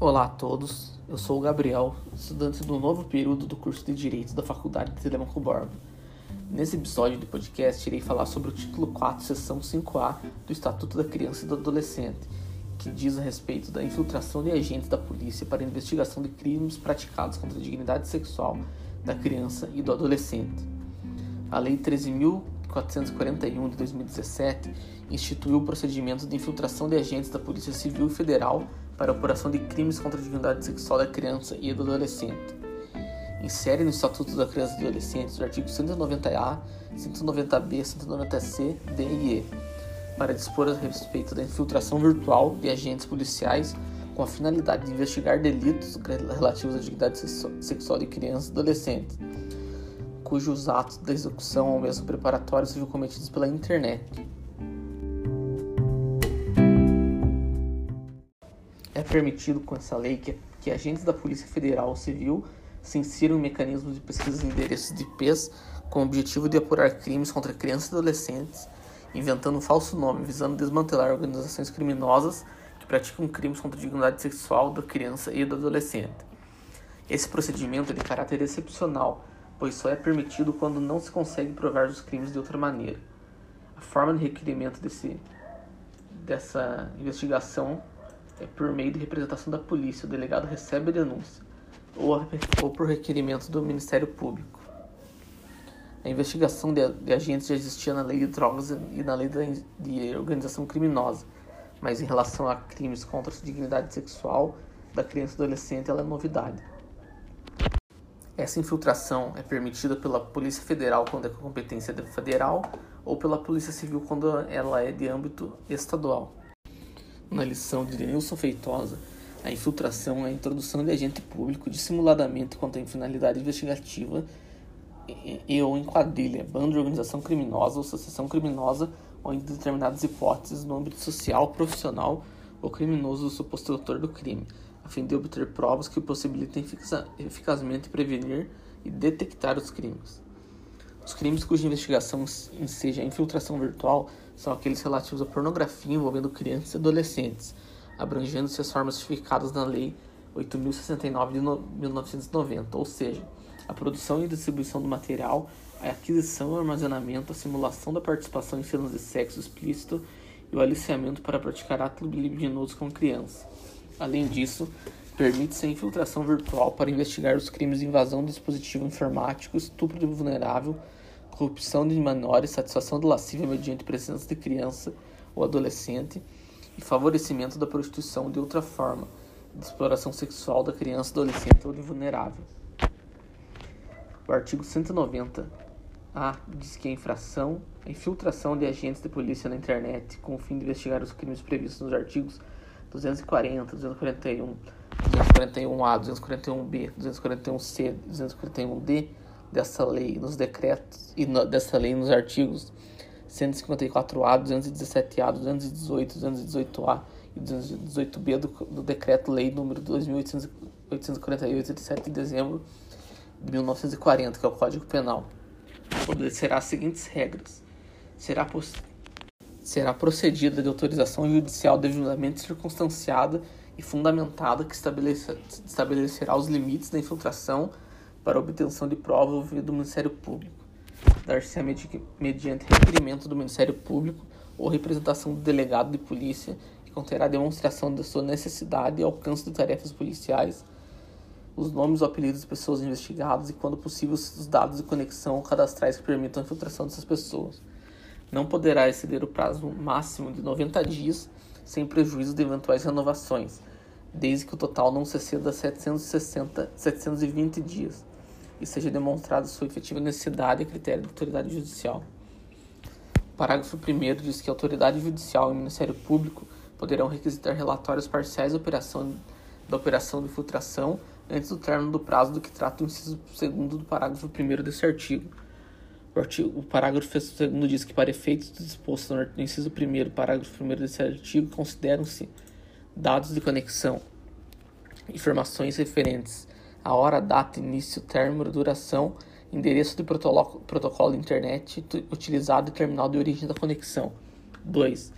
Olá a todos, eu sou o Gabriel, estudante do novo período do curso de Direito da Faculdade de Telemaco Borba. Nesse episódio do podcast, irei falar sobre o título 4, seção 5A do Estatuto da Criança e do Adolescente, que diz a respeito da infiltração de agentes da polícia para investigação de crimes praticados contra a dignidade sexual da criança e do adolescente. A Lei 13.441 de 2017 instituiu o procedimento de infiltração de agentes da Polícia Civil e Federal para a apuração de crimes contra a dignidade sexual da criança e do adolescente. Insere no Estatuto da Criança e do Adolescente os artigos 190A, 190B, 190C, D e E, para dispor a respeito da infiltração virtual de agentes policiais com a finalidade de investigar delitos relativos à dignidade sexual de crianças e adolescentes, cujos atos da execução ou mesmo preparatórios sejam cometidos pela internet. É permitido com essa lei que, que agentes da Polícia Federal Civil se insiram em mecanismos de pesquisa de endereços de IPs com o objetivo de apurar crimes contra crianças e adolescentes, inventando um falso nome visando desmantelar organizações criminosas que praticam crimes contra a dignidade sexual da criança e do adolescente. Esse procedimento é de caráter excepcional, pois só é permitido quando não se consegue provar os crimes de outra maneira. A forma de requerimento desse, dessa investigação por meio de representação da polícia, o delegado recebe a denúncia, ou, ou por requerimento do Ministério Público. A investigação de, de, agentes já existia na lei de drogas e na lei de, de organização criminosa, mas em relação a crimes contra a dignidade sexual da criança e adolescente, ela é novidade. Essa infiltração é permitida pela Polícia Federal quando é competência federal ou pela Polícia Civil quando ela é de âmbito estadual na lição de Denilson Feitosa, a infiltração é a introdução de agente público dissimuladamente contra a finalidade investigativa e, e ou em quadrilha, bando de organização criminosa ou associação criminosa ou em determinadas hipóteses no âmbito social, profissional ou criminoso do suposto autor do crime, a fim de obter provas que possibilitem eficazmente prevenir e detectar os crimes. Os crimes cuja investigação seja infiltração virtual são aqueles relativos à pornografia envolvendo crianças e adolescentes, abrangendo-se as formas justificadas na Lei 8.069 de 1990, ou seja, a produção e distribuição do material, a aquisição e armazenamento, a simulação da participação em cenas de sexo explícito e o aliciamento para praticar ato libidinoso com criança. Além disso, permite-se a infiltração virtual para investigar os crimes de invasão de dispositivo informático, estupro de vulnerável, corrupção de menores, satisfação do lascívia mediante presença de criança ou adolescente e favorecimento da prostituição de outra forma, de exploração sexual da criança, adolescente ou de vulnerável. O artigo 190-A diz que a infração, a infiltração de agentes de polícia na internet com o fim de investigar os crimes previstos nos artigos 240, 241, 241A, 241B, 241C, 241D dessa lei nos decretos e no, dessa lei nos artigos 154A, 217A, 218, 218A e 218B do, do decreto-lei número 2848 de 7 de dezembro de 1940, que é o Código Penal. Obedecerá as seguintes regras. Será, será procedida de autorização judicial devidamente circunstanciada e fundamentada que estabelecerá os limites da infiltração para obtenção de prova ouvido do Ministério Público. Dar-se-á mediante requerimento do Ministério Público ou representação do delegado de polícia que conterá demonstração da sua necessidade e alcance de tarefas policiais, os nomes ou apelidos de pessoas investigadas e, quando possível, os dados de conexão cadastrais que permitam a infiltração dessas pessoas. Não poderá exceder o prazo máximo de 90 dias sem prejuízo de eventuais renovações, desde que o total não se exceda 760, 720 dias e seja demonstrada sua efetiva necessidade a critério da autoridade judicial. O parágrafo 1 diz que a autoridade judicial e o Ministério Público poderão requisitar relatórios parciais da operação, da operação de filtração antes do término do prazo do que trata o inciso 2 do parágrafo 1 desse artigo. O, artigo. o parágrafo 2 diz que, para efeitos dispostos no inciso 1 parágrafo 1 desse artigo, consideram-se dados de conexão, informações referentes a hora, data, início, término, duração, endereço de protocolo, protocolo de internet utilizado e terminal de origem da conexão. 2.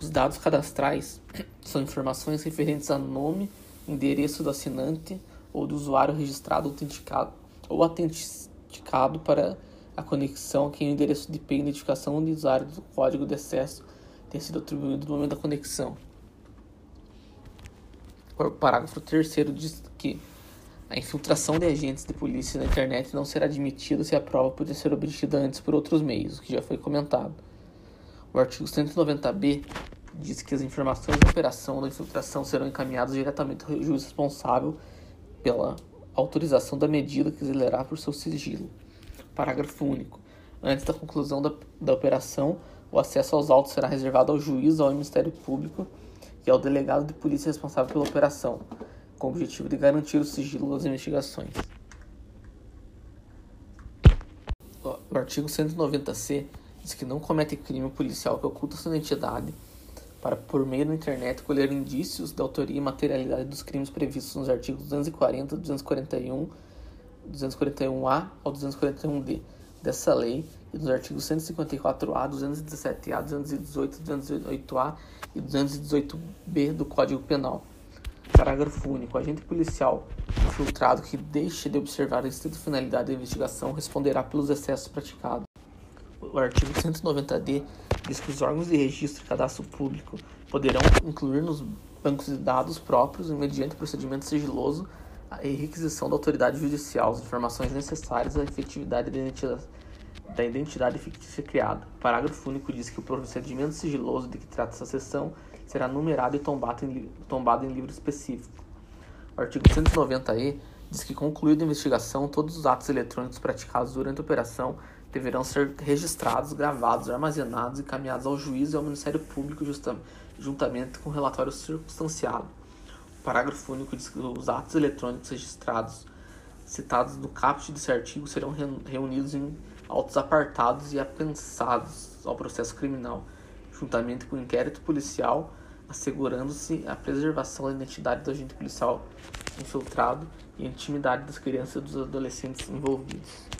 Os dados cadastrais são informações referentes a nome, endereço do assinante ou do usuário registrado autenticado ou autenticado para a conexão que o endereço de IP e identificação do usuário do código de acesso tenha sido atribuído no momento da conexão. Parágrafo 3 diz que a infiltração de agentes de polícia na internet não será admitida se a prova puder ser obtida antes por outros meios, o que já foi comentado. O artigo 190b diz que as informações da operação da infiltração serão encaminhadas diretamente ao juiz responsável pela autorização da medida que zelará por seu sigilo. Parágrafo único. Antes da conclusão da, da operação, o acesso aos autos será reservado ao juiz, ao Ministério Público e ao delegado de polícia responsável pela operação, com o objetivo de garantir o sigilo das investigações. O artigo 190-C diz que não comete crime policial que oculta sua identidade para, por meio da internet, colher indícios da autoria e materialidade dos crimes previstos nos artigos 240, 241, 241A ao 241D dessa lei e dos artigos 154A, 217A, 218, 208A e 218B do Código Penal. Parágrafo único. O agente policial infiltrado que deixe de observar a estrita finalidade da investigação responderá pelos excessos praticados. O artigo 190-D diz que os órgãos de registro e cadastro público poderão incluir nos bancos de dados próprios, mediante procedimento sigiloso, a requisição da autoridade judicial as informações necessárias à efetividade da identidade, da identidade fictícia criada. O parágrafo único diz que o procedimento sigiloso de que trata essa seção será numerado e tombado em, tombado em livro específico. O artigo 190-E diz que, concluída a investigação, todos os atos eletrônicos praticados durante a operação deverão ser registrados, gravados, armazenados e encaminhados ao juiz e ao Ministério Público juntamente com o relatório circunstanciado. O parágrafo único diz que os atos eletrônicos registrados citados no caput desse artigo serão reunidos em autos apartados e apensados ao processo criminal, juntamente com o inquérito policial, assegurando-se a preservação da identidade do agente policial infiltrado e a intimidade das crianças e dos adolescentes envolvidos.